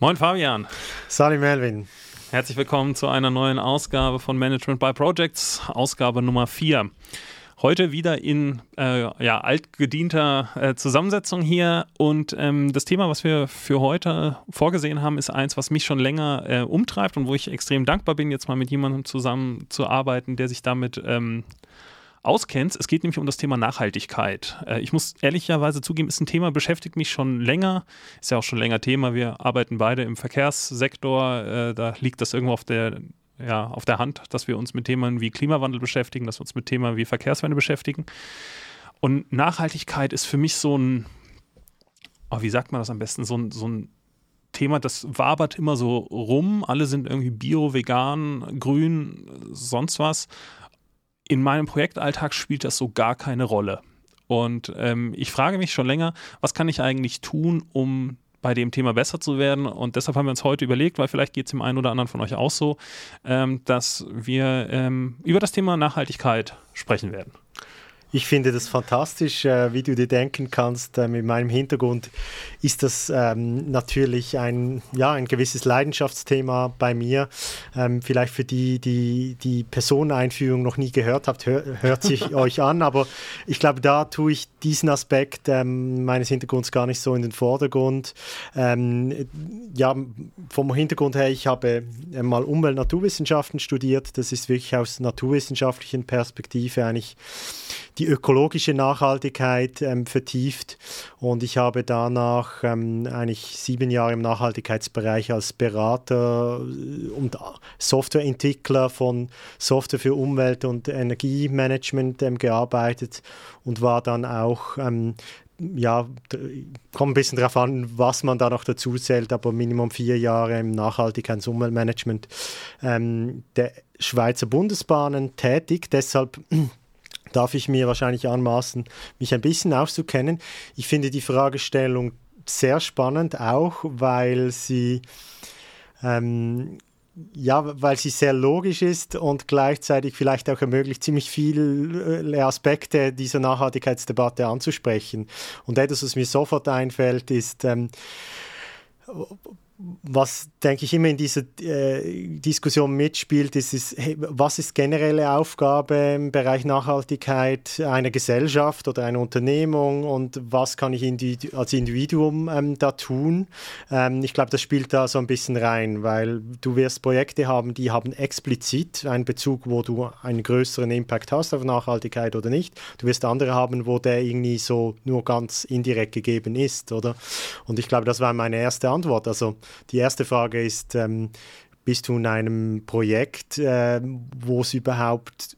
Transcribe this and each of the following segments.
Moin Fabian. Salim Melvin. Herzlich willkommen zu einer neuen Ausgabe von Management by Projects, Ausgabe Nummer 4. Heute wieder in äh, ja, altgedienter äh, Zusammensetzung hier und ähm, das Thema, was wir für heute vorgesehen haben, ist eins, was mich schon länger äh, umtreibt und wo ich extrem dankbar bin, jetzt mal mit jemandem zusammenzuarbeiten, der sich damit ähm, auskennst. Es geht nämlich um das Thema Nachhaltigkeit. Äh, ich muss ehrlicherweise zugeben, ist ein Thema, beschäftigt mich schon länger. Ist ja auch schon länger Thema. Wir arbeiten beide im Verkehrssektor. Äh, da liegt das irgendwo auf der, ja, auf der Hand, dass wir uns mit Themen wie Klimawandel beschäftigen, dass wir uns mit Themen wie Verkehrswende beschäftigen. Und Nachhaltigkeit ist für mich so ein, oh, wie sagt man das am besten, so ein, so ein Thema, das wabert immer so rum. Alle sind irgendwie bio, vegan, grün, sonst was in meinem Projektalltag spielt das so gar keine Rolle. Und ähm, ich frage mich schon länger, was kann ich eigentlich tun, um bei dem Thema besser zu werden. Und deshalb haben wir uns heute überlegt, weil vielleicht geht es dem einen oder anderen von euch auch so, ähm, dass wir ähm, über das Thema Nachhaltigkeit sprechen werden. Ich finde das fantastisch, äh, wie du dir denken kannst. Äh, mit meinem Hintergrund ist das ähm, natürlich ein, ja, ein gewisses Leidenschaftsthema bei mir. Ähm, vielleicht für die, die die Personeneinführung noch nie gehört habt, hör, hört sich euch an. Aber ich glaube, da tue ich diesen Aspekt ähm, meines Hintergrunds gar nicht so in den Vordergrund. Ja, vom Hintergrund her, ich habe mal Umwelt-Naturwissenschaften studiert. Das ist wirklich aus naturwissenschaftlichen Perspektive eigentlich die ökologische Nachhaltigkeit ähm, vertieft und ich habe danach ähm, eigentlich sieben Jahre im Nachhaltigkeitsbereich als Berater äh, und Softwareentwickler von Software für Umwelt- und Energiemanagement ähm, gearbeitet und war dann auch ähm, ja, kommt ein bisschen darauf an, was man da noch dazu zählt, aber Minimum vier Jahre im Nachhaltigkeits- und Umweltmanagement ähm, der Schweizer Bundesbahnen tätig. Deshalb darf ich mir wahrscheinlich anmaßen, mich ein bisschen auszukennen. Ich finde die Fragestellung sehr spannend, auch weil sie ähm, ja, weil sie sehr logisch ist und gleichzeitig vielleicht auch ermöglicht, ziemlich viele Aspekte dieser Nachhaltigkeitsdebatte anzusprechen. Und etwas, was mir sofort einfällt, ist, ähm, was, denke ich, immer in dieser äh, Diskussion mitspielt, ist, ist hey, was ist generelle Aufgabe im Bereich Nachhaltigkeit einer Gesellschaft oder einer Unternehmung und was kann ich indi als Individuum ähm, da tun? Ähm, ich glaube, das spielt da so ein bisschen rein, weil du wirst Projekte haben, die haben explizit einen Bezug, wo du einen größeren Impact hast auf Nachhaltigkeit oder nicht. Du wirst andere haben, wo der irgendwie so nur ganz indirekt gegeben ist, oder? Und ich glaube, das war meine erste Antwort. Also die erste Frage ist, ähm, bist du in einem Projekt, äh, wo es überhaupt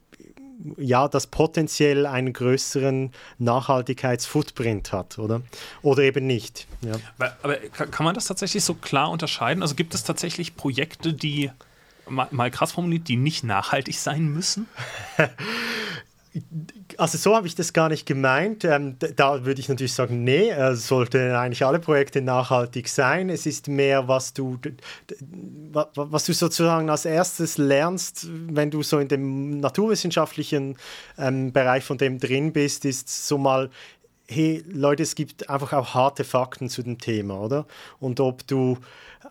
ja, das potenziell einen größeren Nachhaltigkeitsfootprint hat, oder? Oder eben nicht. Ja. Aber, aber, kann man das tatsächlich so klar unterscheiden? Also gibt es tatsächlich Projekte, die mal, mal krass formuliert, die nicht nachhaltig sein müssen? Also so habe ich das gar nicht gemeint. Ähm, da würde ich natürlich sagen, nee, äh, sollten eigentlich alle Projekte nachhaltig sein. Es ist mehr, was du, was du sozusagen als erstes lernst, wenn du so in dem naturwissenschaftlichen ähm, Bereich von dem drin bist, ist so mal hey Leute, es gibt einfach auch harte Fakten zu dem Thema, oder? Und ob du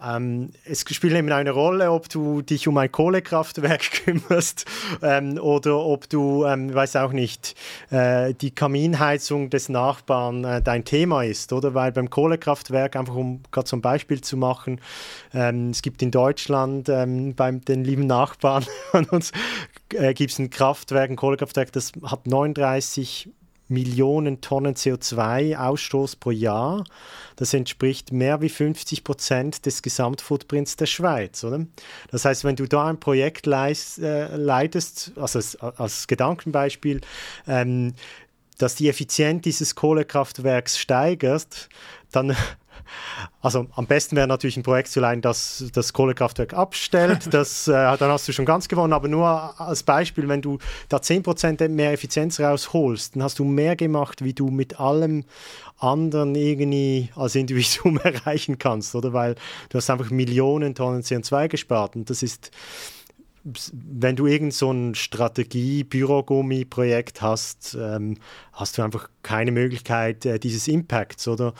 ähm, es spielt eben eine Rolle, ob du dich um ein Kohlekraftwerk kümmerst ähm, oder ob du, ähm, weiß auch nicht, äh, die Kaminheizung des Nachbarn äh, dein Thema ist, oder? Weil beim Kohlekraftwerk, einfach um gerade zum Beispiel zu machen, ähm, es gibt in Deutschland ähm, beim den lieben Nachbarn von uns äh, gibt es ein Kraftwerk, ein Kohlekraftwerk, das hat 39 Millionen Tonnen CO2-Ausstoß pro Jahr. Das entspricht mehr wie 50 Prozent des Gesamtfootprints der Schweiz. Oder? Das heißt, wenn du da ein Projekt leist, äh, leitest, also als, als Gedankenbeispiel, ähm, dass die Effizienz dieses Kohlekraftwerks steigert, dann also am besten wäre natürlich ein Projekt zu leiten, das das Kohlekraftwerk abstellt. Das, äh, dann hast du schon ganz gewonnen. Aber nur als Beispiel, wenn du da 10% mehr Effizienz rausholst, dann hast du mehr gemacht, wie du mit allem anderen irgendwie als Individuum erreichen kannst, oder? Weil du hast einfach Millionen Tonnen CO2 gespart. Und das ist wenn du irgend so ein Strategie-Bürogummi-Projekt hast, ähm, hast du einfach keine Möglichkeit äh, dieses Impacts, oder?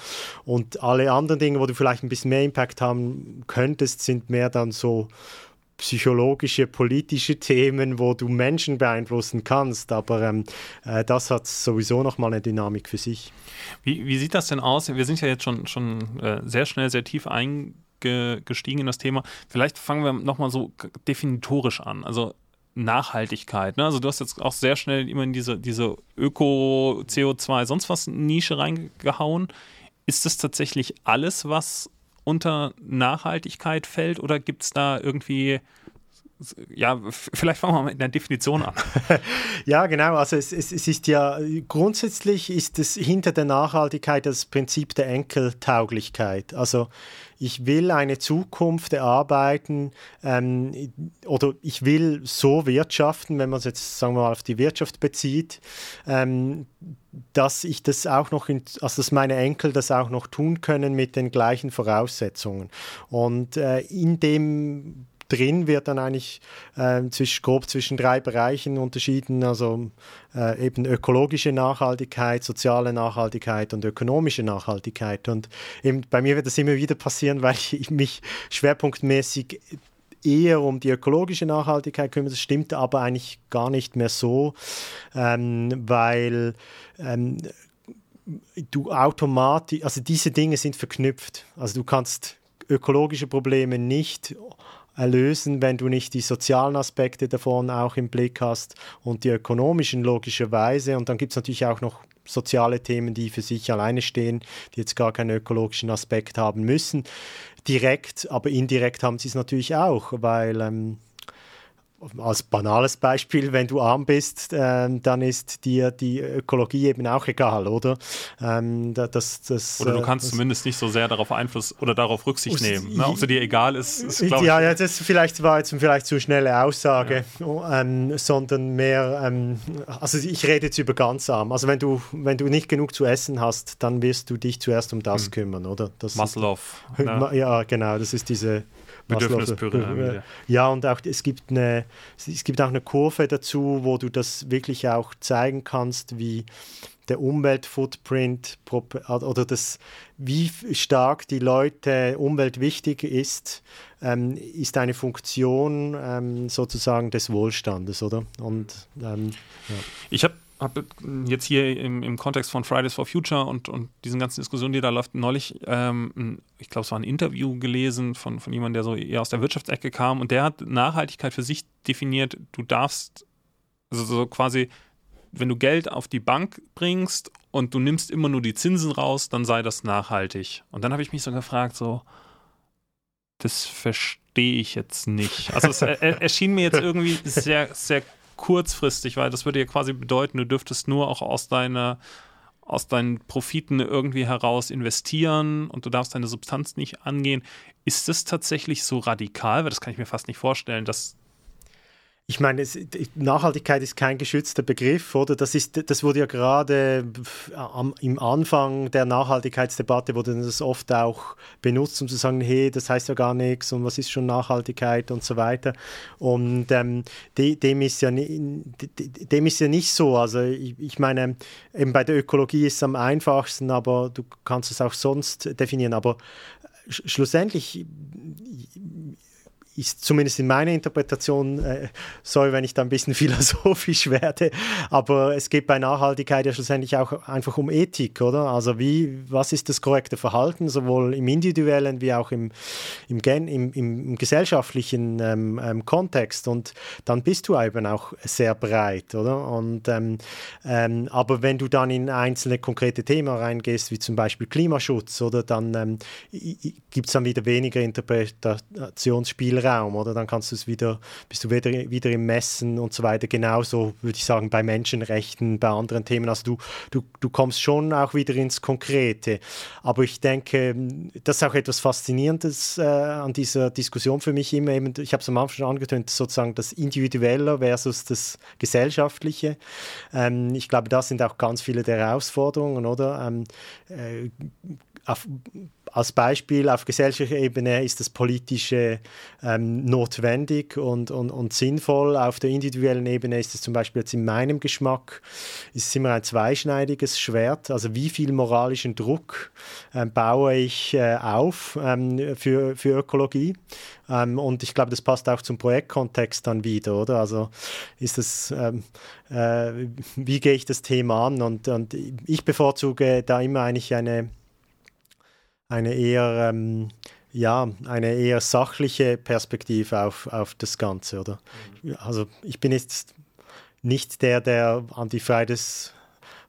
Und alle anderen Dinge, wo du vielleicht ein bisschen mehr Impact haben könntest, sind mehr dann so psychologische, politische Themen, wo du Menschen beeinflussen kannst. Aber ähm, äh, das hat sowieso nochmal eine Dynamik für sich. Wie, wie, sieht das denn aus? Wir sind ja jetzt schon, schon äh, sehr schnell, sehr tief eingestiegen in das Thema. Vielleicht fangen wir nochmal so definitorisch an. Also Nachhaltigkeit. Ne? Also du hast jetzt auch sehr schnell immer in diese, diese Öko, CO2, sonst was Nische reingehauen. Ist das tatsächlich alles, was unter Nachhaltigkeit fällt oder gibt es da irgendwie ja, vielleicht fangen wir mal mit einer Definition an. ja, genau. Also es, es, es, ist ja grundsätzlich ist es hinter der Nachhaltigkeit das Prinzip der Enkeltauglichkeit. Also ich will eine Zukunft erarbeiten ähm, oder ich will so wirtschaften, wenn man es jetzt sagen wir mal auf die Wirtschaft bezieht, ähm, dass ich das auch noch, in, also dass meine Enkel das auch noch tun können mit den gleichen Voraussetzungen. Und äh, in dem drin wird dann eigentlich äh, zwischen, grob zwischen drei Bereichen unterschieden, also äh, eben ökologische Nachhaltigkeit, soziale Nachhaltigkeit und ökonomische Nachhaltigkeit. Und eben bei mir wird das immer wieder passieren, weil ich mich schwerpunktmäßig eher um die ökologische Nachhaltigkeit kümmere. Das stimmt aber eigentlich gar nicht mehr so, ähm, weil ähm, du automatisch, also diese Dinge sind verknüpft. Also du kannst ökologische Probleme nicht lösen, wenn du nicht die sozialen Aspekte davon auch im Blick hast und die ökonomischen logischerweise. Und dann gibt es natürlich auch noch soziale Themen, die für sich alleine stehen, die jetzt gar keinen ökologischen Aspekt haben müssen. Direkt, aber indirekt haben sie es natürlich auch, weil ähm, als banales Beispiel, wenn du arm bist, ähm, dann ist dir die Ökologie eben auch egal, oder? Ähm, das, das, oder du äh, kannst das, zumindest nicht so sehr darauf Einfluss oder darauf Rücksicht nehmen. Ne? Ob sie dir egal ist, ist glaube Ja, ja, das vielleicht war jetzt vielleicht zu schnelle Aussage, ja. ähm, sondern mehr, ähm, also ich rede jetzt über ganz arm. Also wenn du, wenn du nicht genug zu essen hast, dann wirst du dich zuerst um das hm. kümmern, oder? Das Maslow. Ne? Ja, genau, das ist diese Bedürfnispyramide. Ja, und auch es gibt, eine, es gibt auch eine Kurve dazu, wo du das wirklich auch zeigen kannst, wie der Umweltfootprint oder das, wie stark die Leute Umwelt wichtig ist, ähm, ist eine Funktion ähm, sozusagen des Wohlstandes, oder? Und ähm, ja. ich habe habe jetzt hier im, im Kontext von Fridays for Future und, und diesen ganzen Diskussionen, die da läuft, neulich, ähm, ich glaube, es war ein Interview gelesen von, von jemandem, der so eher aus der Wirtschaftsecke kam und der hat Nachhaltigkeit für sich definiert, du darfst, also so quasi, wenn du Geld auf die Bank bringst und du nimmst immer nur die Zinsen raus, dann sei das nachhaltig. Und dann habe ich mich so gefragt, so, das verstehe ich jetzt nicht. Also es er, erschien mir jetzt irgendwie sehr, sehr kurzfristig, weil das würde ja quasi bedeuten, du dürftest nur auch aus deiner aus deinen Profiten irgendwie heraus investieren und du darfst deine Substanz nicht angehen. Ist das tatsächlich so radikal? Weil das kann ich mir fast nicht vorstellen, dass ich meine, es, Nachhaltigkeit ist kein geschützter Begriff, oder? Das, ist, das wurde ja gerade am, im Anfang der Nachhaltigkeitsdebatte wurde das oft auch benutzt, um zu sagen, hey, das heißt ja gar nichts und was ist schon Nachhaltigkeit und so weiter. Und ähm, de, dem, ist ja de, dem ist ja nicht so. Also ich, ich, meine, eben bei der Ökologie ist es am einfachsten, aber du kannst es auch sonst definieren. Aber schlussendlich ist zumindest in meiner Interpretation, äh, sorry, wenn ich da ein bisschen philosophisch werde, aber es geht bei Nachhaltigkeit ja schlussendlich auch einfach um Ethik, oder? Also wie, was ist das korrekte Verhalten, sowohl im individuellen wie auch im, im, im, im, im gesellschaftlichen ähm, ähm, Kontext und dann bist du eben auch sehr breit, oder? Und, ähm, ähm aber wenn du dann in einzelne konkrete Themen reingehst, wie zum Beispiel Klimaschutz, oder dann ähm, gibt es dann wieder weniger Interpretationsspielraum Raum, oder? Dann kannst du es wieder, bist du wieder, wieder im Messen und so weiter. Genauso würde ich sagen bei Menschenrechten, bei anderen Themen. Also du, du, du kommst schon auch wieder ins Konkrete. Aber ich denke, das ist auch etwas Faszinierendes äh, an dieser Diskussion für mich immer. Eben, ich habe es am Anfang schon angetönt, sozusagen das Individuelle versus das Gesellschaftliche. Ähm, ich glaube, da sind auch ganz viele der Herausforderungen, oder? Ähm, äh, auf, als Beispiel auf gesellschaftlicher Ebene ist das politische ähm, notwendig und, und, und sinnvoll. Auf der individuellen Ebene ist es zum Beispiel jetzt in meinem Geschmack ist immer ein zweischneidiges Schwert. Also wie viel moralischen Druck ähm, baue ich äh, auf ähm, für, für Ökologie? Ähm, und ich glaube, das passt auch zum Projektkontext dann wieder, oder? Also ist es, ähm, äh, wie gehe ich das Thema an? Und, und ich bevorzuge da immer eigentlich eine eine eher, ähm, ja, eine eher sachliche Perspektive auf, auf das Ganze, oder? Mhm. Also ich bin jetzt nicht der, der an die Fridays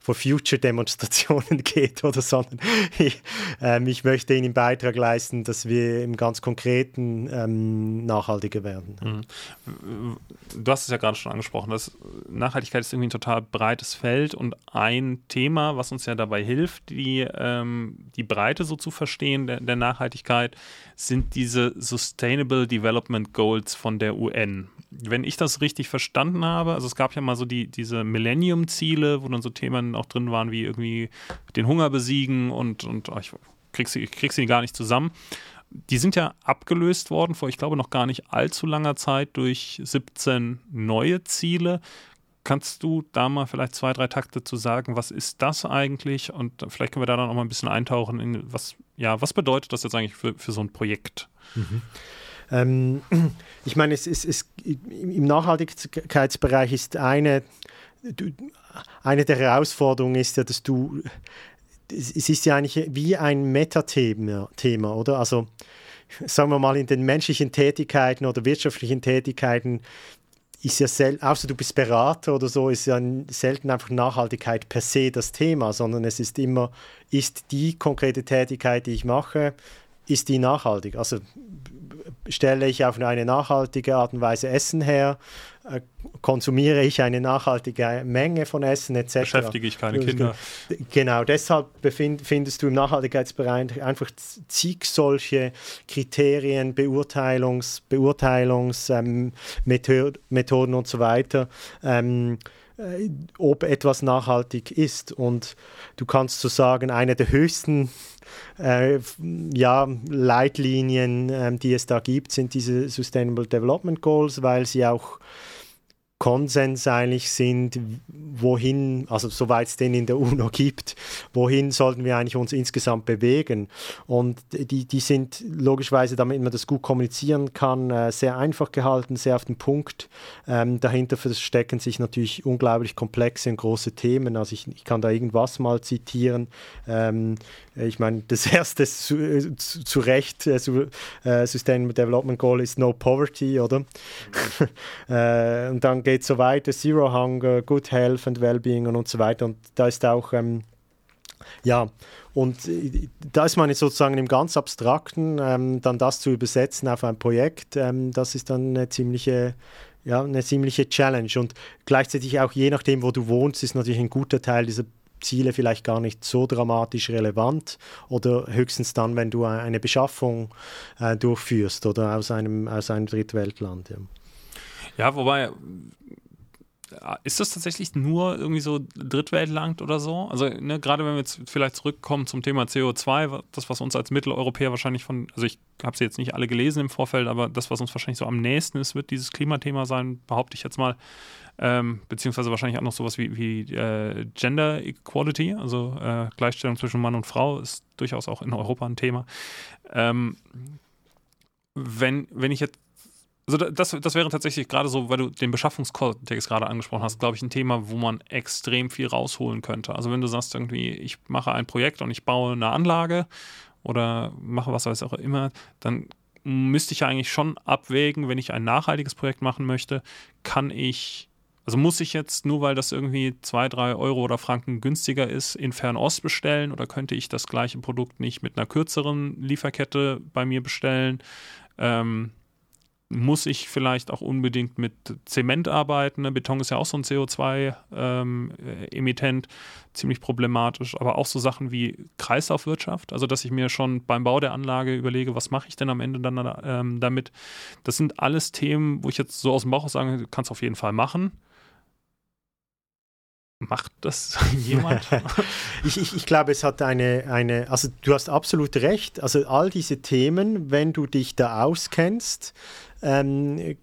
for Future Demonstrationen geht oder sondern ich, ähm, ich möchte Ihnen Beitrag leisten, dass wir im ganz Konkreten ähm, nachhaltiger werden. Mhm. Du hast es ja gerade schon angesprochen, dass Nachhaltigkeit ist irgendwie ein total breites Feld und ein Thema, was uns ja dabei hilft, die, ähm, die Breite so zu verstehen der, der Nachhaltigkeit, sind diese Sustainable Development Goals von der UN wenn ich das richtig verstanden habe, also es gab ja mal so die, diese Millennium-Ziele, wo dann so Themen auch drin waren, wie irgendwie den Hunger besiegen und, und oh, ich krieg sie, ich krieg sie gar nicht zusammen. Die sind ja abgelöst worden vor, ich glaube, noch gar nicht allzu langer Zeit durch 17 neue Ziele. Kannst du da mal vielleicht zwei, drei Takte zu sagen, was ist das eigentlich? Und vielleicht können wir da dann auch mal ein bisschen eintauchen in was, ja, was bedeutet das jetzt eigentlich für, für so ein Projekt? Mhm. Ähm, ich meine, es, es, es, im Nachhaltigkeitsbereich ist eine, eine der Herausforderungen ist ja, dass du, es ist ja eigentlich wie ein Metathema, Thema, oder? Also sagen wir mal, in den menschlichen Tätigkeiten oder wirtschaftlichen Tätigkeiten ist ja selten, außer du bist Berater oder so, ist ja selten einfach Nachhaltigkeit per se das Thema, sondern es ist immer, ist die konkrete Tätigkeit, die ich mache, ist die nachhaltig? Also stelle ich auf eine nachhaltige Art und Weise Essen her, konsumiere ich eine nachhaltige Menge von Essen etc. Beschäftige ich keine Kinder. Genau, deshalb findest du im Nachhaltigkeitsbereich einfach zig solche Kriterien, Beurteilungs, Beurteilungsmethoden ähm, und so weiter. Ähm, äh, ob etwas nachhaltig ist. Und du kannst so sagen, eine der höchsten äh, ja, Leitlinien, äh, die es da gibt, sind diese Sustainable Development Goals, weil sie auch Konsens eigentlich sind, wohin, also soweit es den in der UNO gibt, wohin sollten wir eigentlich uns insgesamt bewegen. Und die, die sind logischerweise, damit man das gut kommunizieren kann, äh, sehr einfach gehalten, sehr auf den Punkt. Ähm, dahinter verstecken sich natürlich unglaublich komplexe und große Themen. Also ich, ich kann da irgendwas mal zitieren. Ähm, ich meine, das erste zu, zu, zu Recht äh, äh, Sustainable Development Goal ist No Poverty, oder? äh, und dann geht so weiter, Zero Hunger, Good Health and Wellbeing und, und so weiter. Und da ist auch, ähm, ja, und da ist man sozusagen im ganz Abstrakten, ähm, dann das zu übersetzen auf ein Projekt, ähm, das ist dann eine ziemliche ja, eine ziemliche Challenge. Und gleichzeitig auch je nachdem, wo du wohnst, ist natürlich ein guter Teil dieser Ziele vielleicht gar nicht so dramatisch relevant oder höchstens dann, wenn du eine Beschaffung äh, durchführst oder aus einem, aus einem Drittweltland. Ja. Ja, wobei, äh, ist das tatsächlich nur irgendwie so Drittweltland oder so? Also, ne, gerade wenn wir jetzt vielleicht zurückkommen zum Thema CO2, das, was uns als Mitteleuropäer wahrscheinlich von, also ich habe sie jetzt nicht alle gelesen im Vorfeld, aber das, was uns wahrscheinlich so am nächsten ist, wird dieses Klimathema sein, behaupte ich jetzt mal. Ähm, beziehungsweise wahrscheinlich auch noch sowas wie, wie äh, Gender Equality, also äh, Gleichstellung zwischen Mann und Frau, ist durchaus auch in Europa ein Thema. Ähm, wenn, wenn ich jetzt also das, das wäre tatsächlich gerade so, weil du den Beschaffungskontext gerade angesprochen hast, glaube ich, ein Thema, wo man extrem viel rausholen könnte. Also wenn du sagst irgendwie, ich mache ein Projekt und ich baue eine Anlage oder mache was weiß auch immer, dann müsste ich ja eigentlich schon abwägen, wenn ich ein nachhaltiges Projekt machen möchte, kann ich, also muss ich jetzt nur, weil das irgendwie zwei, drei Euro oder Franken günstiger ist, in Fernost bestellen oder könnte ich das gleiche Produkt nicht mit einer kürzeren Lieferkette bei mir bestellen? Ähm, muss ich vielleicht auch unbedingt mit Zement arbeiten. Ne? Beton ist ja auch so ein CO2-Emittent, ähm, ziemlich problematisch. Aber auch so Sachen wie Kreislaufwirtschaft, also dass ich mir schon beim Bau der Anlage überlege, was mache ich denn am Ende dann ähm, damit. Das sind alles Themen, wo ich jetzt so aus dem Bauch sage, kannst du auf jeden Fall machen. Macht das jemand? ich, ich, ich glaube, es hat eine, eine, also du hast absolut recht. Also all diese Themen, wenn du dich da auskennst, ähm,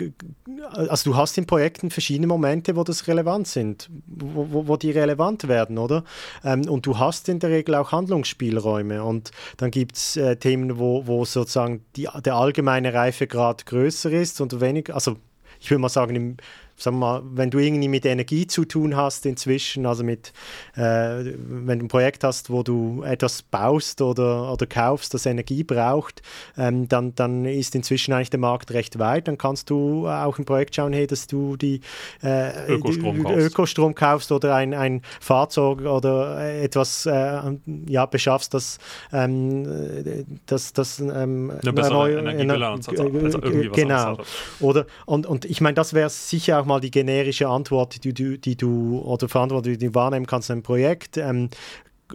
also du hast in Projekten verschiedene Momente, wo das relevant sind, wo, wo, wo die relevant werden, oder? Ähm, und du hast in der Regel auch Handlungsspielräume und dann gibt es äh, Themen, wo, wo sozusagen die, der allgemeine Reifegrad größer ist und weniger, also ich würde mal sagen, im sagen wir mal, wenn du irgendwie mit Energie zu tun hast inzwischen, also mit, äh, wenn du ein Projekt hast, wo du etwas baust oder, oder kaufst, das Energie braucht, ähm, dann, dann ist inzwischen eigentlich der Markt recht weit. Dann kannst du auch im Projekt schauen, hey, dass du die, äh, Ökostrom, kaufst. Ökostrom, kaufst. oder ein, ein Fahrzeug oder etwas äh, ja, beschaffst, das, ähm, das, das ähm, eine bessere neue, Energiebilanz hat. Also irgendwie was genau. Oder, und, und ich meine, das wäre sicher auch mal die generische Antwort, die du, die du oder Verantwortung, die du wahrnehmen kannst in Projekt. Ähm,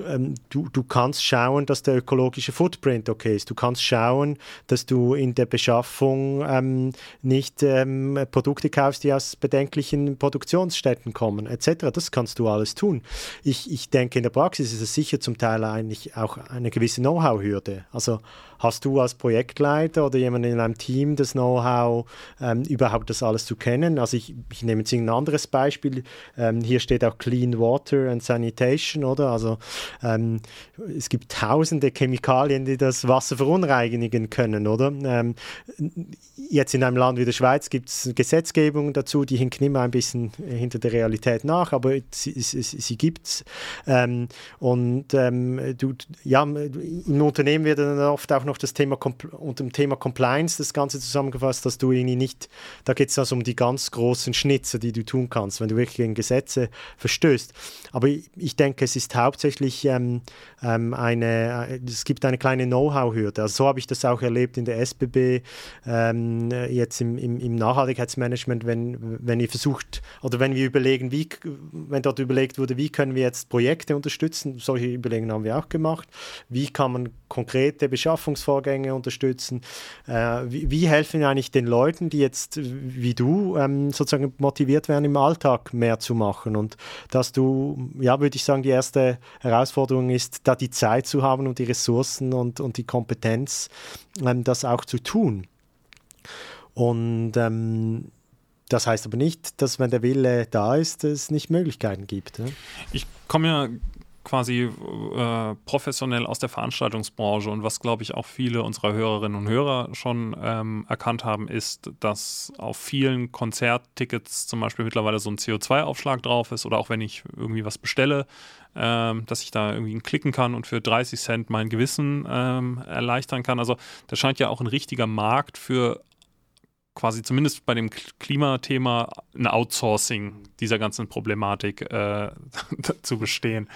ähm, du, du kannst schauen, dass der ökologische Footprint okay ist. Du kannst schauen, dass du in der Beschaffung ähm, nicht ähm, Produkte kaufst, die aus bedenklichen Produktionsstätten kommen, etc. Das kannst du alles tun. Ich, ich denke, in der Praxis ist es sicher zum Teil eigentlich auch eine gewisse Know-how-Hürde. Also hast du als Projektleiter oder jemand in einem Team das Know-how, ähm, überhaupt das alles zu kennen? Also ich, ich nehme jetzt ein anderes Beispiel. Ähm, hier steht auch Clean Water and Sanitation, oder? Also ähm, es gibt tausende Chemikalien, die das Wasser verunreinigen können, oder? Ähm, jetzt in einem Land wie der Schweiz gibt es Gesetzgebung dazu, die hinken immer ein bisschen hinter der Realität nach, aber sie, sie, sie gibt es. Ähm, und ähm, du, ja, im Unternehmen wird dann oft auch noch das Thema unter dem Thema Compliance das Ganze zusammengefasst, dass du irgendwie nicht, da geht es also um die ganz großen Schnitzer, die du tun kannst, wenn du wirklich gegen Gesetze verstößt. Aber ich denke, es ist hauptsächlich wirklich ähm, ähm, eine, es gibt eine kleine Know-how-Hürde. Also so habe ich das auch erlebt in der SBB, ähm, jetzt im, im, im, Nachhaltigkeitsmanagement, wenn, wenn ihr versucht oder wenn wir überlegen, wie, wenn dort überlegt wurde, wie können wir jetzt Projekte unterstützen, solche Überlegungen haben wir auch gemacht, wie kann man konkrete Beschaffungsvorgänge unterstützen, äh, wie, wie, helfen eigentlich den Leuten, die jetzt wie du ähm, sozusagen motiviert werden, im Alltag mehr zu machen? Und dass du, ja, würde ich sagen, die erste Herausforderung ist, da die Zeit zu haben und die Ressourcen und, und die Kompetenz, ähm, das auch zu tun. Und ähm, das heißt aber nicht, dass wenn der Wille da ist, es nicht Möglichkeiten gibt. Ja? Ich komme ja quasi äh, professionell aus der Veranstaltungsbranche und was, glaube ich, auch viele unserer Hörerinnen und Hörer schon ähm, erkannt haben, ist, dass auf vielen Konzerttickets zum Beispiel mittlerweile so ein CO2-Aufschlag drauf ist oder auch wenn ich irgendwie was bestelle, ähm, dass ich da irgendwie klicken kann und für 30 Cent mein Gewissen ähm, erleichtern kann. Also das scheint ja auch ein richtiger Markt für quasi zumindest bei dem Klimathema ein Outsourcing dieser ganzen Problematik äh, zu bestehen.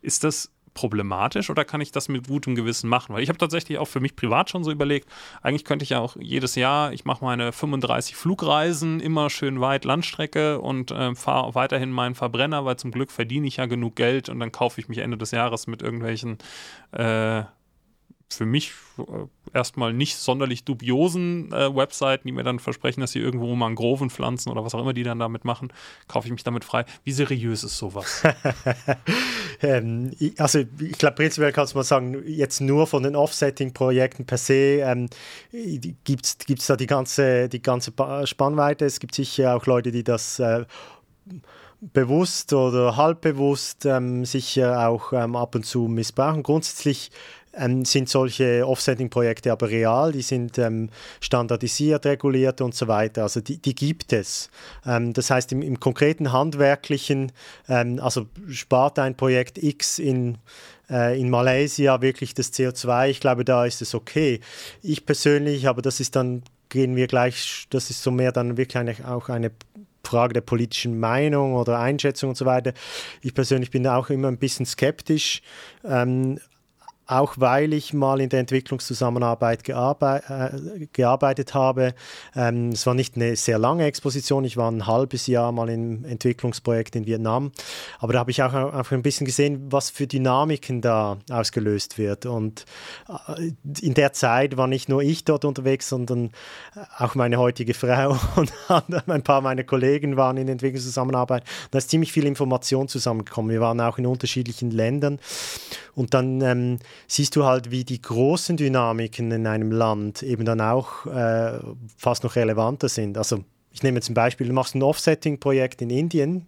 Ist das problematisch oder kann ich das mit gutem Gewissen machen? Weil ich habe tatsächlich auch für mich privat schon so überlegt, eigentlich könnte ich ja auch jedes Jahr, ich mache meine 35 Flugreisen, immer schön weit Landstrecke und äh, fahre weiterhin meinen Verbrenner, weil zum Glück verdiene ich ja genug Geld und dann kaufe ich mich Ende des Jahres mit irgendwelchen äh, für mich äh, erstmal nicht sonderlich dubiosen äh, Webseiten, die mir dann versprechen, dass sie irgendwo Mangroven pflanzen oder was auch immer die dann damit machen, kaufe ich mich damit frei. Wie seriös ist sowas? ähm, also ich glaube, prinzipiell kannst du mal sagen, jetzt nur von den Offsetting-Projekten per se ähm, gibt es da die ganze, die ganze Spannweite. Es gibt sicher auch Leute, die das äh, bewusst oder halbbewusst ähm, sicher auch ähm, ab und zu missbrauchen. Grundsätzlich ähm, sind solche Offsetting-Projekte aber real, die sind ähm, standardisiert, reguliert und so weiter. Also die, die gibt es. Ähm, das heißt, im, im konkreten handwerklichen, ähm, also spart ein Projekt X in äh, in Malaysia wirklich das CO2, ich glaube, da ist es okay. Ich persönlich, aber das ist dann, gehen wir gleich, das ist so mehr dann wirklich eine, auch eine Frage der politischen Meinung oder Einschätzung und so weiter. Ich persönlich bin auch immer ein bisschen skeptisch. Ähm, auch weil ich mal in der Entwicklungszusammenarbeit gearbe äh, gearbeitet habe. Ähm, es war nicht eine sehr lange Exposition, ich war ein halbes Jahr mal im Entwicklungsprojekt in Vietnam, aber da habe ich auch einfach ein bisschen gesehen, was für Dynamiken da ausgelöst wird. Und äh, in der Zeit war nicht nur ich dort unterwegs, sondern auch meine heutige Frau und ein paar meiner Kollegen waren in Entwicklungszusammenarbeit. Da ist ziemlich viel Information zusammengekommen. Wir waren auch in unterschiedlichen Ländern und dann ähm, siehst du halt, wie die großen Dynamiken in einem Land eben dann auch äh, fast noch relevanter sind. Also ich nehme zum Beispiel, du machst ein Offsetting-Projekt in Indien,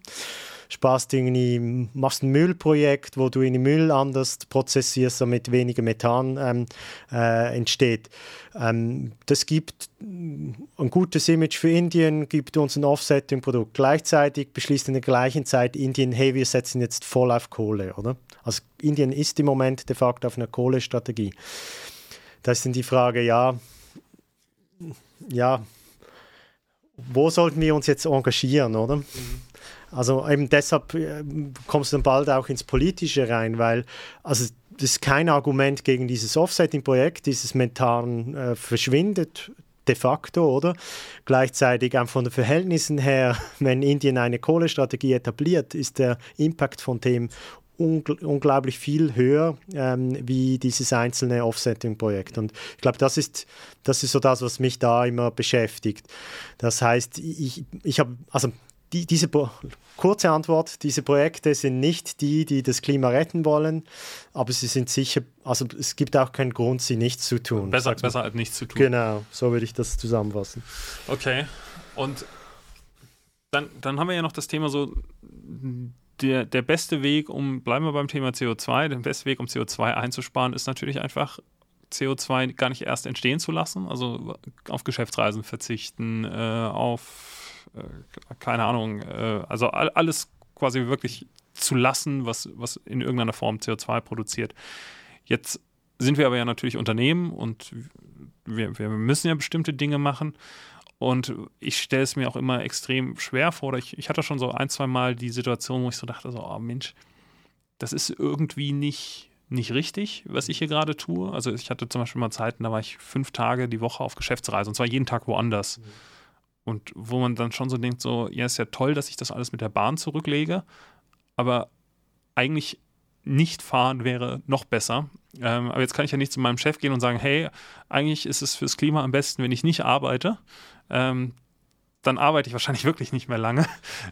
sparst irgendwie, machst ein Müllprojekt, wo du in den Müll anders prozessierst, damit weniger Methan ähm, äh, entsteht. Ähm, das gibt ein gutes Image für Indien, gibt uns ein Offsetting-Produkt. Gleichzeitig beschließt in der gleichen Zeit Indien, hey, wir setzen jetzt voll auf Kohle, oder? Also Indien ist im Moment de facto auf einer Kohlestrategie. Da ist dann die Frage, ja, ja, wo sollten wir uns jetzt engagieren, oder? Mhm. Also eben deshalb äh, kommst du dann bald auch ins Politische rein, weil also das ist kein Argument gegen dieses Offsetting-Projekt, dieses Methan äh, verschwindet de facto, oder? Gleichzeitig auch von den Verhältnissen her, wenn Indien eine Kohlestrategie etabliert, ist der Impact von dem ungl unglaublich viel höher ähm, wie dieses einzelne Offsetting-Projekt. Und ich glaube, das ist, das ist so das, was mich da immer beschäftigt. Das heißt, ich, ich habe, also die, diese kurze Antwort, diese Projekte sind nicht die, die das Klima retten wollen, aber sie sind sicher, also es gibt auch keinen Grund, sie nicht zu tun. Besser, besser als nichts zu tun. Genau, so würde ich das zusammenfassen. Okay, und dann, dann haben wir ja noch das Thema so, der, der beste Weg, um, bleiben wir beim Thema CO2, der beste Weg, um CO2 einzusparen, ist natürlich einfach CO2 gar nicht erst entstehen zu lassen, also auf Geschäftsreisen verzichten, äh, auf, keine Ahnung, äh, also all, alles quasi wirklich zu lassen, was, was in irgendeiner Form CO2 produziert. Jetzt sind wir aber ja natürlich Unternehmen und wir, wir müssen ja bestimmte Dinge machen. Und ich stelle es mir auch immer extrem schwer vor. Ich, ich hatte schon so ein, zwei Mal die Situation, wo ich so dachte, so, oh Mensch, das ist irgendwie nicht, nicht richtig, was ich hier gerade tue. Also ich hatte zum Beispiel mal Zeiten, da war ich fünf Tage die Woche auf Geschäftsreise und zwar jeden Tag woanders. Mhm. Und wo man dann schon so denkt, so, ja, ist ja toll, dass ich das alles mit der Bahn zurücklege, aber eigentlich nicht fahren wäre noch besser. Ähm, aber jetzt kann ich ja nicht zu meinem Chef gehen und sagen, hey, eigentlich ist es fürs Klima am besten, wenn ich nicht arbeite. Ähm, dann arbeite ich wahrscheinlich wirklich nicht mehr lange.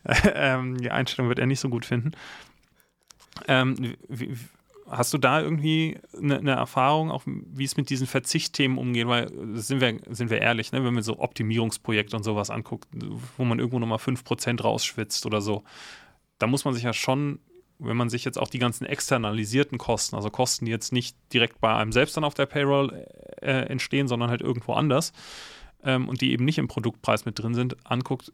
ähm, die Einstellung wird er nicht so gut finden. Ähm, wie, hast du da irgendwie eine, eine, Erfahrung, auch wie es mit diesen Verzichtthemen umgeht? Weil, sind wir, sind wir ehrlich, ne? wenn man so Optimierungsprojekte und sowas anguckt, wo man irgendwo nochmal 5% rausschwitzt oder so, da muss man sich ja schon wenn man sich jetzt auch die ganzen externalisierten Kosten, also Kosten, die jetzt nicht direkt bei einem selbst dann auf der Payroll äh, entstehen, sondern halt irgendwo anders ähm, und die eben nicht im Produktpreis mit drin sind, anguckt,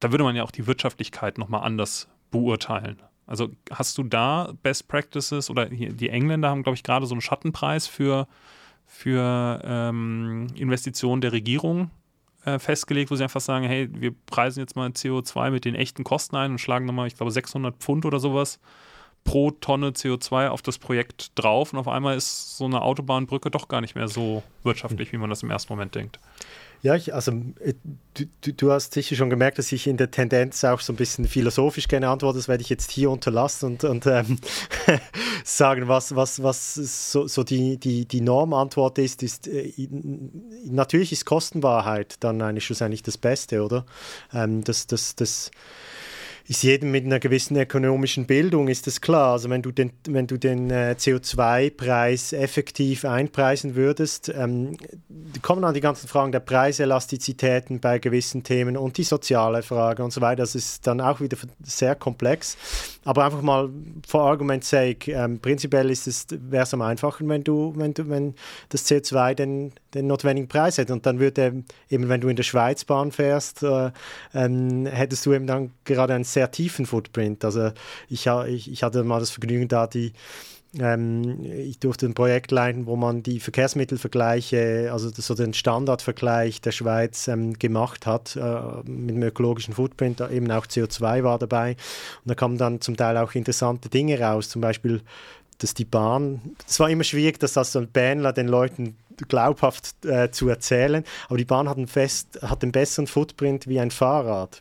da würde man ja auch die Wirtschaftlichkeit nochmal anders beurteilen. Also hast du da Best Practices oder hier, die Engländer haben, glaube ich, gerade so einen Schattenpreis für, für ähm, Investitionen der Regierung äh, festgelegt, wo sie einfach sagen, hey, wir preisen jetzt mal CO2 mit den echten Kosten ein und schlagen nochmal, ich glaube, 600 Pfund oder sowas pro Tonne CO2 auf das Projekt drauf und auf einmal ist so eine Autobahnbrücke doch gar nicht mehr so wirtschaftlich, wie man das im ersten Moment denkt. Ja, ich, also äh, du, du, hast sicher schon gemerkt, dass ich in der Tendenz auch so ein bisschen philosophisch gerne antworte. Das werde ich jetzt hier unterlassen und, und ähm, sagen, was, was, was so, so die, die, die Normantwort ist, ist äh, natürlich ist Kostenwahrheit dann eigentlich schlussendlich das Beste, oder? Ähm, das, das, das, ist jedem mit einer gewissen ökonomischen Bildung, ist das klar. Also wenn du den, wenn du den äh, CO2-Preis effektiv einpreisen würdest, ähm, kommen dann die ganzen Fragen der Preiselastizitäten bei gewissen Themen und die soziale Frage und so weiter. Das ist dann auch wieder sehr komplex. Aber einfach mal for argument's sake, ähm, prinzipiell ist es, wäre es am einfachen, wenn du, wenn du, wenn das CO2 den, den notwendigen Preis hätte. Und dann würde eben, wenn du in der Schweiz Bahn fährst, äh, ähm, hättest du eben dann gerade einen sehr tiefen Footprint. Also ich, ich, ich hatte mal das Vergnügen da, die ähm, ich durfte ein Projekt leiten, wo man die Verkehrsmittelvergleiche, also so den Standardvergleich der Schweiz ähm, gemacht hat, äh, mit dem ökologischen Footprint, eben auch CO2 war dabei. Und da kamen dann zum Teil auch interessante Dinge raus, zum Beispiel dass die Bahn, es war immer schwierig, das als so ein Bähnler den Leuten glaubhaft äh, zu erzählen, aber die Bahn hat einen, fest, hat einen besseren Footprint wie ein Fahrrad.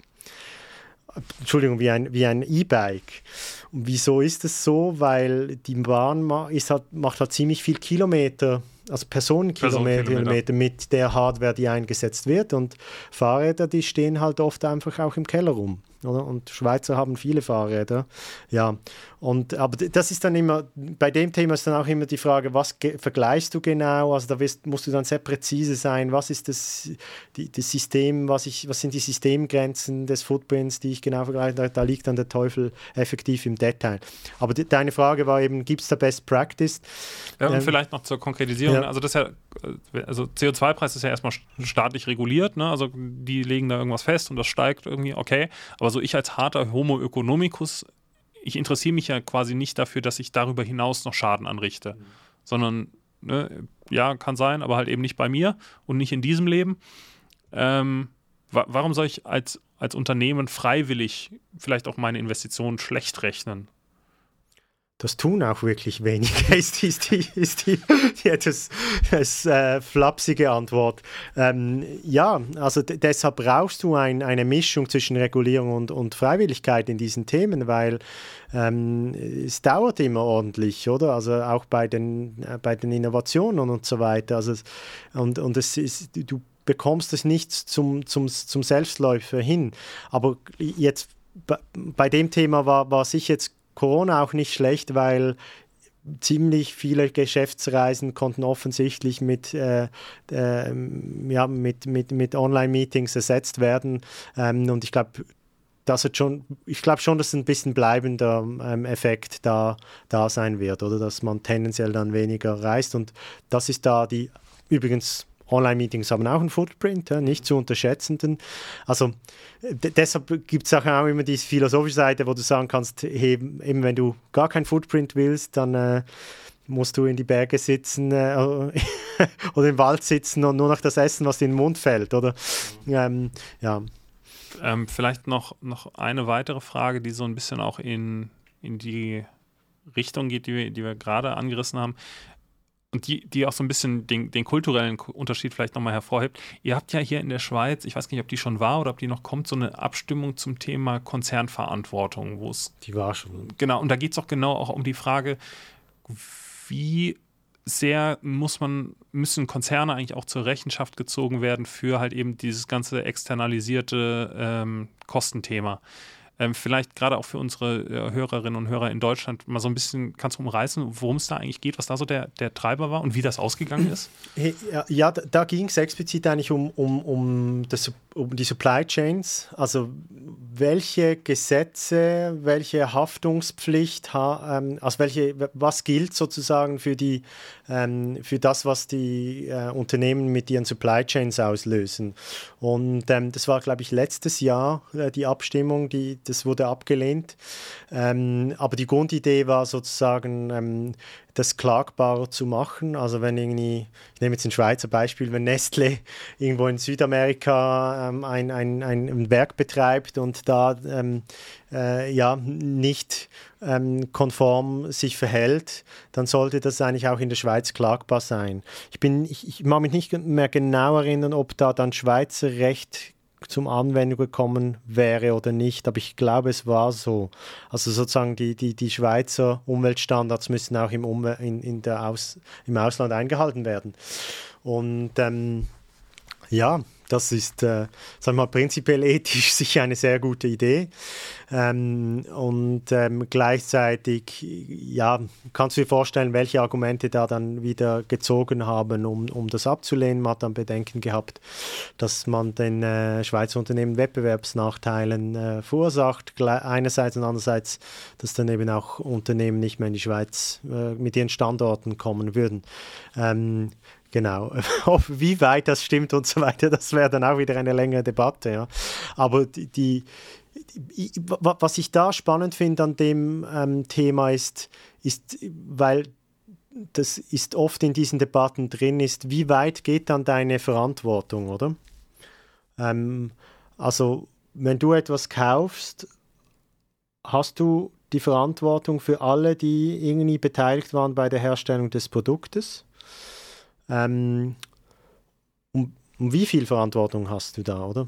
Entschuldigung, wie ein wie ein E-Bike. Und wieso ist es so? Weil die Bahn ist halt, macht halt ziemlich viel Kilometer also Personenkilometer Personenkilometer. mit der Hardware, die eingesetzt wird. Und Fahrräder, die stehen halt oft einfach auch im Keller rum. Oder? Und Schweizer haben viele Fahrräder. Ja, und, aber das ist dann immer, bei dem Thema ist dann auch immer die Frage, was vergleichst du genau? Also da wirst, musst du dann sehr präzise sein. Was ist das, die, das System, was, ich, was sind die Systemgrenzen des Footprints, die ich genau vergleiche? Da, da liegt dann der Teufel effektiv im Detail. Aber die, deine Frage war eben, gibt es da Best Practice? Ja, und ähm, vielleicht noch zur Konkretisierung. Ja. Also, das ja, also CO2-Preis ist ja erstmal staatlich reguliert. Ne? Also die legen da irgendwas fest und das steigt irgendwie, okay. Aber so ich als harter Homo economicus ich interessiere mich ja quasi nicht dafür, dass ich darüber hinaus noch Schaden anrichte, mhm. sondern ne, ja, kann sein, aber halt eben nicht bei mir und nicht in diesem Leben. Ähm, wa warum soll ich als, als Unternehmen freiwillig vielleicht auch meine Investitionen schlecht rechnen? Das tun auch wirklich wenige, ist, ist, die, ist die, die etwas das, äh, flapsige Antwort. Ähm, ja, also deshalb brauchst du ein, eine Mischung zwischen Regulierung und, und Freiwilligkeit in diesen Themen, weil ähm, es dauert immer ordentlich, oder? Also auch bei den, äh, bei den Innovationen und so weiter. Also, und, und es ist, du bekommst es nicht zum, zum, zum Selbstläufer hin. Aber jetzt bei dem Thema war, war sich jetzt Corona auch nicht schlecht, weil ziemlich viele Geschäftsreisen konnten offensichtlich mit, äh, äh, ja, mit, mit, mit Online-Meetings ersetzt werden. Ähm, und ich glaube, das hat schon, ich glaube schon, dass ein bisschen bleibender ähm, Effekt da, da sein wird, oder dass man tendenziell dann weniger reist. Und das ist da die übrigens Online-Meetings haben auch einen Footprint, ja, nicht zu unterschätzenden. Also deshalb gibt es auch, immer diese philosophische Seite, wo du sagen kannst, hey, eben wenn du gar kein Footprint willst, dann äh, musst du in die Berge sitzen äh, oder im Wald sitzen und nur noch das essen, was dir in den Mund fällt, oder? Ähm, ja. Ähm, vielleicht noch, noch eine weitere Frage, die so ein bisschen auch in, in die Richtung geht, die wir, die wir gerade angerissen haben und die, die auch so ein bisschen den, den kulturellen Unterschied vielleicht nochmal hervorhebt. Ihr habt ja hier in der Schweiz, ich weiß nicht, ob die schon war oder ob die noch kommt, so eine Abstimmung zum Thema Konzernverantwortung, wo es. Die war schon. Genau, und da geht es auch genau auch um die Frage, wie sehr muss man, müssen Konzerne eigentlich auch zur Rechenschaft gezogen werden für halt eben dieses ganze externalisierte ähm, Kostenthema ähm, vielleicht gerade auch für unsere äh, Hörerinnen und Hörer in Deutschland mal so ein bisschen, kannst du umreißen, worum es da eigentlich geht, was da so der, der Treiber war und wie das ausgegangen ist? Ja, da ging es explizit eigentlich um, um, um, das, um die Supply Chains, also welche Gesetze, welche Haftungspflicht, ähm, also welche, was gilt sozusagen für, die, ähm, für das, was die äh, Unternehmen mit ihren Supply Chains auslösen. Und ähm, das war, glaube ich, letztes Jahr äh, die Abstimmung, die, das wurde abgelehnt. Ähm, aber die Grundidee war sozusagen, ähm, das klagbar zu machen. Also wenn irgendwie, ich nehme jetzt ein Schweizer Beispiel, wenn Nestle irgendwo in Südamerika ähm, ein, ein, ein Werk betreibt und da ähm, äh, ja nicht ähm, konform sich verhält, dann sollte das eigentlich auch in der Schweiz klagbar sein. Ich, bin, ich, ich mag mich nicht mehr genau erinnern, ob da dann Schweizer Recht zum Anwendung gekommen wäre oder nicht, aber ich glaube, es war so. Also sozusagen die, die, die Schweizer Umweltstandards müssen auch im, Umwel in, in der Aus im Ausland eingehalten werden. Und ähm, ja, das ist, äh, sagen mal, prinzipiell ethisch sicher eine sehr gute Idee. Ähm, und ähm, gleichzeitig, ja, kannst du dir vorstellen, welche Argumente da dann wieder gezogen haben, um, um das abzulehnen. Man hat dann Bedenken gehabt, dass man den äh, Schweizer Unternehmen Wettbewerbsnachteilen äh, verursacht. Einerseits und andererseits, dass dann eben auch Unternehmen nicht mehr in die Schweiz äh, mit ihren Standorten kommen würden. Ähm, Genau. Wie weit das stimmt und so weiter, das wäre dann auch wieder eine längere Debatte. Ja. Aber die, die, was ich da spannend finde an dem ähm, Thema ist, ist, weil das ist oft in diesen Debatten drin, ist, wie weit geht dann deine Verantwortung, oder? Ähm, also, wenn du etwas kaufst, hast du die Verantwortung für alle, die irgendwie beteiligt waren bei der Herstellung des Produktes. Ähm, um, um, wie viel Verantwortung hast du da, oder?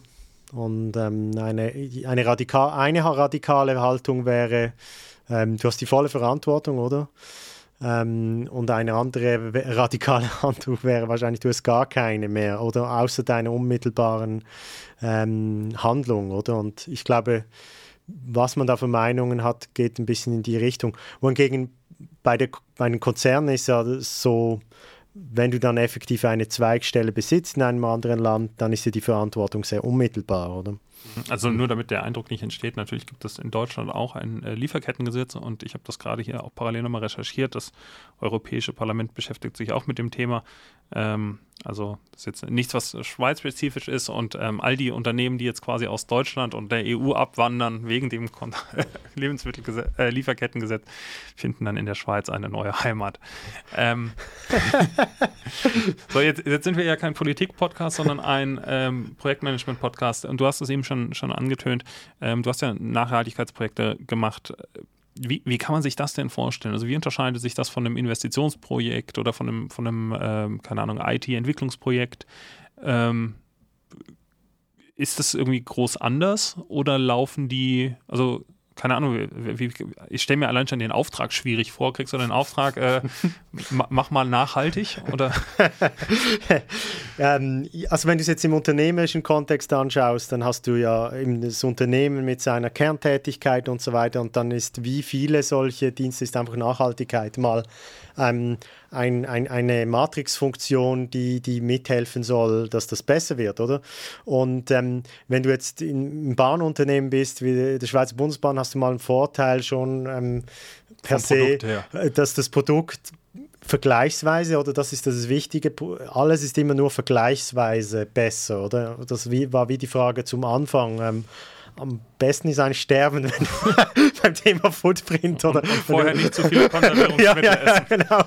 Und ähm, eine, eine, radikal, eine radikale Haltung wäre, ähm, du hast die volle Verantwortung, oder? Ähm, und eine andere radikale Handlung wäre wahrscheinlich, du hast gar keine mehr, oder außer deiner unmittelbaren ähm, Handlung, oder? Und ich glaube, was man da für Meinungen hat, geht ein bisschen in die Richtung. Wohingegen bei, der, bei den Konzernen ist ja so, wenn du dann effektiv eine Zweigstelle besitzt in einem anderen Land, dann ist ja die Verantwortung sehr unmittelbar, oder? Also nur damit der Eindruck nicht entsteht, natürlich gibt es in Deutschland auch ein äh, Lieferkettengesetz und ich habe das gerade hier auch parallel nochmal recherchiert. Das Europäische Parlament beschäftigt sich auch mit dem Thema. Ähm, also das ist jetzt nichts, was schweizspezifisch ist und ähm, all die Unternehmen, die jetzt quasi aus Deutschland und der EU abwandern wegen dem Lebensmittellieferkettengesetz, äh, finden dann in der Schweiz eine neue Heimat. Ähm, so, jetzt, jetzt, sind wir ja kein Politik-Podcast, sondern ein ähm, Projektmanagement-Podcast und du hast es eben schon, schon angetönt. Ähm, du hast ja Nachhaltigkeitsprojekte gemacht wie, wie kann man sich das denn vorstellen? Also wie unterscheidet sich das von einem Investitionsprojekt oder von einem, von einem ähm, keine Ahnung, IT-Entwicklungsprojekt? Ähm, ist das irgendwie groß anders oder laufen die, also keine Ahnung, wie, ich stelle mir allein schon den Auftrag schwierig vor. Kriegst du den Auftrag, äh, mach mal nachhaltig? Oder? ähm, also wenn du es jetzt im unternehmerischen Kontext anschaust, dann hast du ja das Unternehmen mit seiner Kerntätigkeit und so weiter und dann ist wie viele solche Dienste ist einfach Nachhaltigkeit mal ähm, ein, ein, eine Matrixfunktion, die, die mithelfen soll, dass das besser wird, oder? Und ähm, wenn du jetzt im Bahnunternehmen bist, wie der Schweizer Bundesbahn, hast du mal einen Vorteil schon ähm, per se, äh, dass das Produkt vergleichsweise, oder das ist das Wichtige, alles ist immer nur vergleichsweise besser, oder? Das war wie die Frage zum Anfang. Ähm, am besten ist eigentlich sterben, wenn beim Thema Footprint oder. Und, und vorher nicht zu viele Konservierungsmittel ja, ja, essen. genau.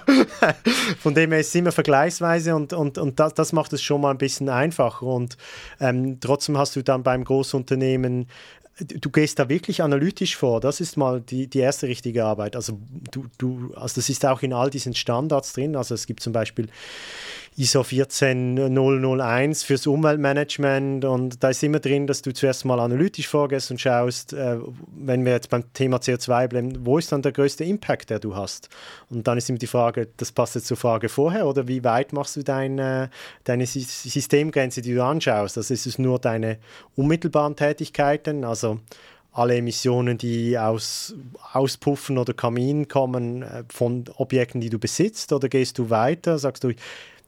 Von dem her ist es immer vergleichsweise und, und, und das, das macht es schon mal ein bisschen einfacher. Und ähm, trotzdem hast du dann beim Großunternehmen du gehst da wirklich analytisch vor. Das ist mal die, die erste richtige Arbeit. Also, du, du, also das ist auch in all diesen Standards drin. Also es gibt zum Beispiel ISO 14001 fürs Umweltmanagement und da ist immer drin, dass du zuerst mal analytisch vorgehst und schaust, äh, wenn wir jetzt beim Thema CO2 bleiben, wo ist dann der größte Impact, der du hast? Und dann ist immer die Frage, das passt jetzt zur Frage vorher oder wie weit machst du deine, deine Systemgrenze, die du anschaust? Also ist es nur deine unmittelbaren Tätigkeiten, also alle Emissionen, die aus Auspuffen oder Kaminen kommen, äh, von Objekten, die du besitzt? Oder gehst du weiter? Sagst du,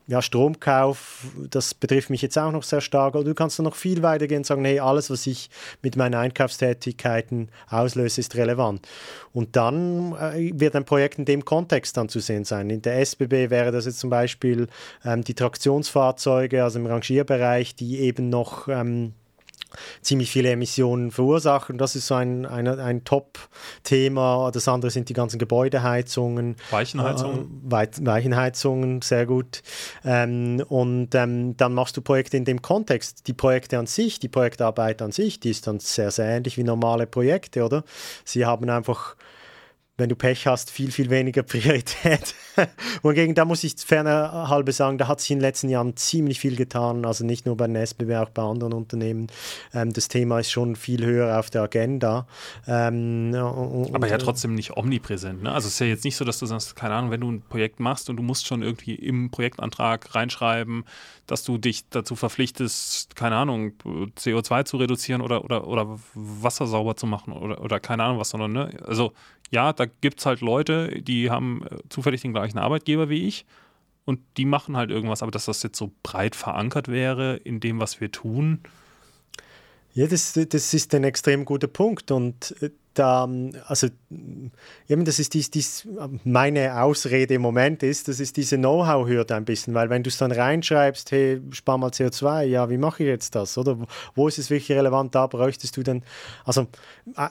ja, Stromkauf, das betrifft mich jetzt auch noch sehr stark. Oder du kannst dann noch viel weiter gehen und sagen, hey, alles, was ich mit meinen Einkaufstätigkeiten auslöse, ist relevant. Und dann äh, wird ein Projekt in dem Kontext dann zu sehen sein. In der SBB wäre das jetzt zum Beispiel ähm, die Traktionsfahrzeuge, also im Rangierbereich, die eben noch ähm, ziemlich viele Emissionen verursachen. Das ist so ein, ein, ein Top-Thema. Das andere sind die ganzen Gebäudeheizungen. Weichenheizungen. Äh, Weichenheizungen, sehr gut. Ähm, und ähm, dann machst du Projekte in dem Kontext. Die Projekte an sich, die Projektarbeit an sich, die ist dann sehr, sehr ähnlich wie normale Projekte, oder? Sie haben einfach wenn du Pech hast, viel, viel weniger Priorität. Wohingegen, da muss ich ferner halbe sagen, da hat sich in den letzten Jahren ziemlich viel getan, also nicht nur bei den SBB, auch bei anderen Unternehmen. Ähm, das Thema ist schon viel höher auf der Agenda. Ähm, und, Aber ja trotzdem nicht omnipräsent. Ne? Also es ist ja jetzt nicht so, dass du sagst, keine Ahnung, wenn du ein Projekt machst und du musst schon irgendwie im Projektantrag reinschreiben, dass du dich dazu verpflichtest, keine Ahnung, CO2 zu reduzieren oder, oder, oder Wasser sauber zu machen oder, oder keine Ahnung was, sondern, ne? Also ja, da gibt es halt Leute, die haben äh, zufällig den gleichen Arbeitgeber wie ich und die machen halt irgendwas, aber dass das jetzt so breit verankert wäre in dem, was wir tun. Ja, das, das ist ein extrem guter Punkt und äh, da, also eben das ist dies, dies, meine Ausrede im Moment ist, das ist diese Know-how-Hürde ein bisschen, weil wenn du es dann reinschreibst, hey, spar mal CO2, ja, wie mache ich jetzt das, oder? Wo ist es wirklich relevant, da bräuchtest du dann, also äh,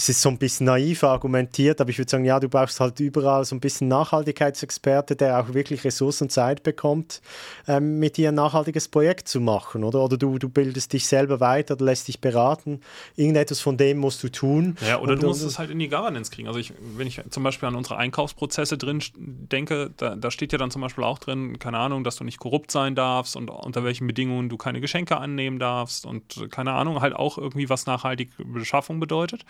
es ist so ein bisschen naiv argumentiert, aber ich würde sagen, ja, du brauchst halt überall so ein bisschen Nachhaltigkeitsexperte, der auch wirklich Ressourcen und Zeit bekommt, ähm, mit dir ein nachhaltiges Projekt zu machen, oder? Oder du, du bildest dich selber weiter, du lässt dich beraten. Irgendetwas von dem musst du tun. Ja, oder und, du musst und, es halt in die Governance kriegen. Also ich, wenn ich zum Beispiel an unsere Einkaufsprozesse drin denke, da, da steht ja dann zum Beispiel auch drin, keine Ahnung, dass du nicht korrupt sein darfst und unter welchen Bedingungen du keine Geschenke annehmen darfst und keine Ahnung, halt auch irgendwie was nachhaltige Beschaffung bedeutet.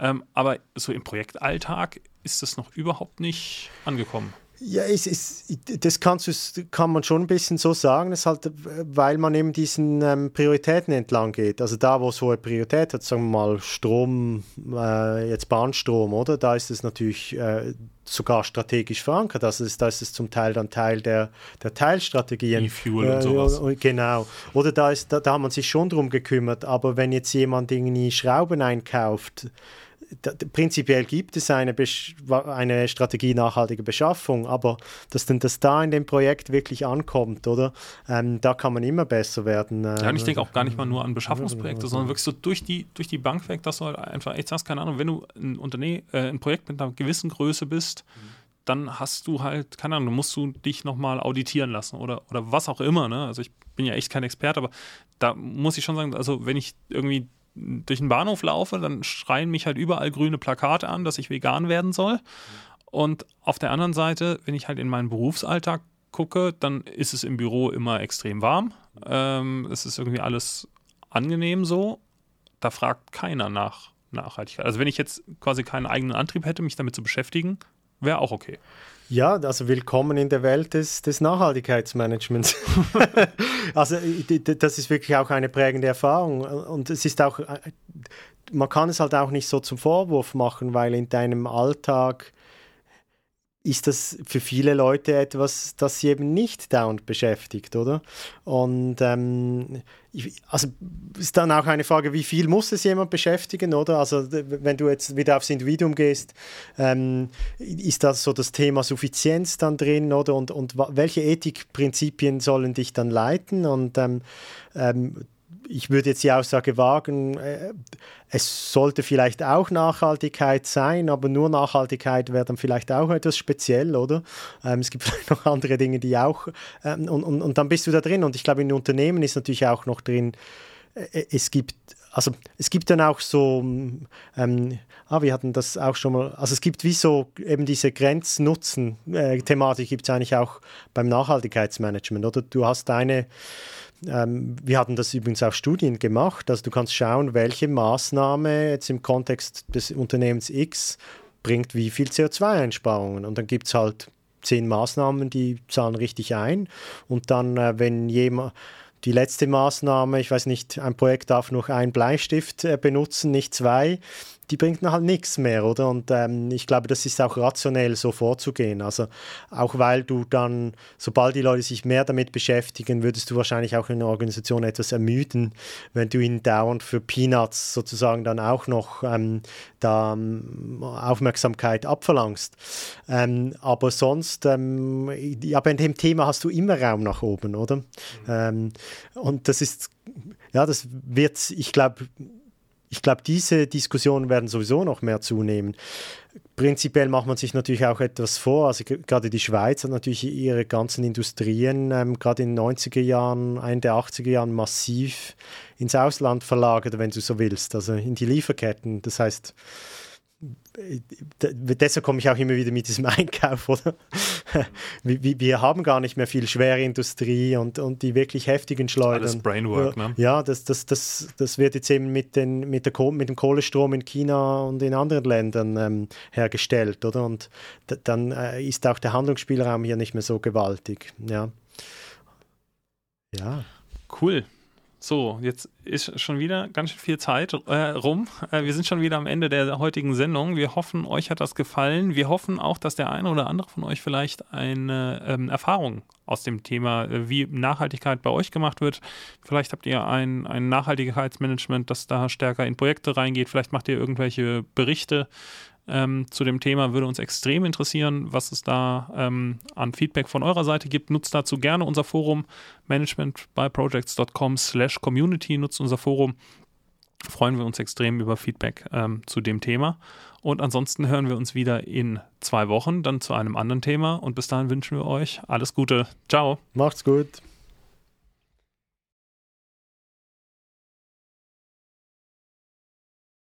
Ähm, aber so im Projektalltag ist das noch überhaupt nicht angekommen. Ja, es ist, das kannst kann man schon ein bisschen so sagen, das halt, weil man eben diesen ähm, Prioritäten entlang geht. Also da, wo es hohe Priorität hat, sagen wir mal Strom, äh, jetzt Bahnstrom, oder? Da ist es natürlich äh, sogar strategisch verankert. Also ist, da ist es zum Teil dann Teil der, der Teilstrategien. E-Fuel äh, und sowas. Genau. Oder da, ist, da, da hat man sich schon drum gekümmert. Aber wenn jetzt jemand irgendwie Schrauben einkauft, prinzipiell gibt es eine, eine Strategie nachhaltiger Beschaffung, aber dass denn das da in dem Projekt wirklich ankommt, oder? Ähm, da kann man immer besser werden. Äh, ja, und ich denke auch gar nicht mal nur an Beschaffungsprojekte, sondern wirklich so durch die, durch die Bank weg, dass du halt einfach echt sagst, keine Ahnung, wenn du ein Unternehmen, äh, ein Projekt mit einer gewissen Größe bist, dann hast du halt, keine Ahnung, musst du dich nochmal auditieren lassen oder, oder was auch immer. Ne? Also ich bin ja echt kein Experte, aber da muss ich schon sagen, also wenn ich irgendwie durch den Bahnhof laufe, dann schreien mich halt überall grüne Plakate an, dass ich vegan werden soll. Und auf der anderen Seite, wenn ich halt in meinen Berufsalltag gucke, dann ist es im Büro immer extrem warm. Ähm, es ist irgendwie alles angenehm so. Da fragt keiner nach Nachhaltigkeit. Also wenn ich jetzt quasi keinen eigenen Antrieb hätte, mich damit zu beschäftigen, wäre auch okay. Ja, also willkommen in der Welt des, des Nachhaltigkeitsmanagements. also das ist wirklich auch eine prägende Erfahrung und es ist auch, man kann es halt auch nicht so zum Vorwurf machen, weil in deinem Alltag ist das für viele Leute etwas, das sie eben nicht dauernd beschäftigt, oder? Und ähm, also ist dann auch eine Frage, wie viel muss es jemand beschäftigen, oder? Also wenn du jetzt wieder aufs Individuum gehst, ähm, ist das so das Thema Suffizienz dann drin, oder? Und, und welche Ethikprinzipien sollen dich dann leiten? Und ähm, ähm ich würde jetzt die Aussage wagen, äh, es sollte vielleicht auch Nachhaltigkeit sein, aber nur Nachhaltigkeit wäre dann vielleicht auch etwas speziell, oder? Ähm, es gibt vielleicht noch andere Dinge, die auch, ähm, und, und, und dann bist du da drin. Und ich glaube, in Unternehmen ist natürlich auch noch drin, äh, es gibt also es gibt dann auch so, ähm, ah, wir hatten das auch schon mal, also es gibt wie so eben diese Grenznutzen-Thematik äh, gibt es eigentlich auch beim Nachhaltigkeitsmanagement, oder? Du hast eine ähm, wir hatten das übrigens auch Studien gemacht. Also du kannst schauen, welche Maßnahme jetzt im Kontext des Unternehmens X bringt wie viel CO2-Einsparungen. Und dann gibt es halt zehn Maßnahmen, die zahlen richtig ein. Und dann, äh, wenn jemand die letzte Maßnahme, ich weiß nicht, ein Projekt darf nur ein Bleistift äh, benutzen, nicht zwei, die bringt dann halt nichts mehr, oder? Und ähm, ich glaube, das ist auch rationell so vorzugehen. Also auch weil du dann, sobald die Leute sich mehr damit beschäftigen, würdest du wahrscheinlich auch in der Organisation etwas ermüden, wenn du ihnen dauernd für Peanuts sozusagen dann auch noch ähm, da ähm, Aufmerksamkeit abverlangst. Ähm, aber sonst, ähm, ja, bei dem Thema hast du immer Raum nach oben, oder? Mhm. Ähm, und das ist, ja, das wird, ich glaube, ich glaube, diese Diskussionen werden sowieso noch mehr zunehmen. Prinzipiell macht man sich natürlich auch etwas vor. Also gerade die Schweiz hat natürlich ihre ganzen Industrien ähm, gerade in den 90er Jahren, Ende der 80er Jahren massiv ins Ausland verlagert, wenn du so willst, also in die Lieferketten. Das heißt, deshalb komme ich auch immer wieder mit diesem Einkauf, oder? Wir haben gar nicht mehr viel schwere Industrie und, und die wirklich heftigen Schleudern. Alles Brainwork, ne? Ja, das, das, das, das wird jetzt eben mit, den, mit, der, mit dem Kohlestrom in China und in anderen Ländern ähm, hergestellt, oder? Und dann äh, ist auch der Handlungsspielraum hier nicht mehr so gewaltig, ja. Ja. Cool. So, jetzt ist schon wieder ganz schön viel Zeit äh, rum. Äh, wir sind schon wieder am Ende der heutigen Sendung. Wir hoffen, euch hat das gefallen. Wir hoffen auch, dass der eine oder andere von euch vielleicht eine ähm, Erfahrung aus dem Thema, äh, wie Nachhaltigkeit bei euch gemacht wird. Vielleicht habt ihr ein, ein Nachhaltigkeitsmanagement, das da stärker in Projekte reingeht. Vielleicht macht ihr irgendwelche Berichte ähm, zu dem Thema. Würde uns extrem interessieren, was es da ähm, an Feedback von eurer Seite gibt. Nutzt dazu gerne unser Forum managementbyprojects.com slash community. Nutzt unser Forum freuen wir uns extrem über Feedback ähm, zu dem Thema. Und ansonsten hören wir uns wieder in zwei Wochen, dann zu einem anderen Thema. Und bis dahin wünschen wir euch alles Gute. Ciao. Macht's gut.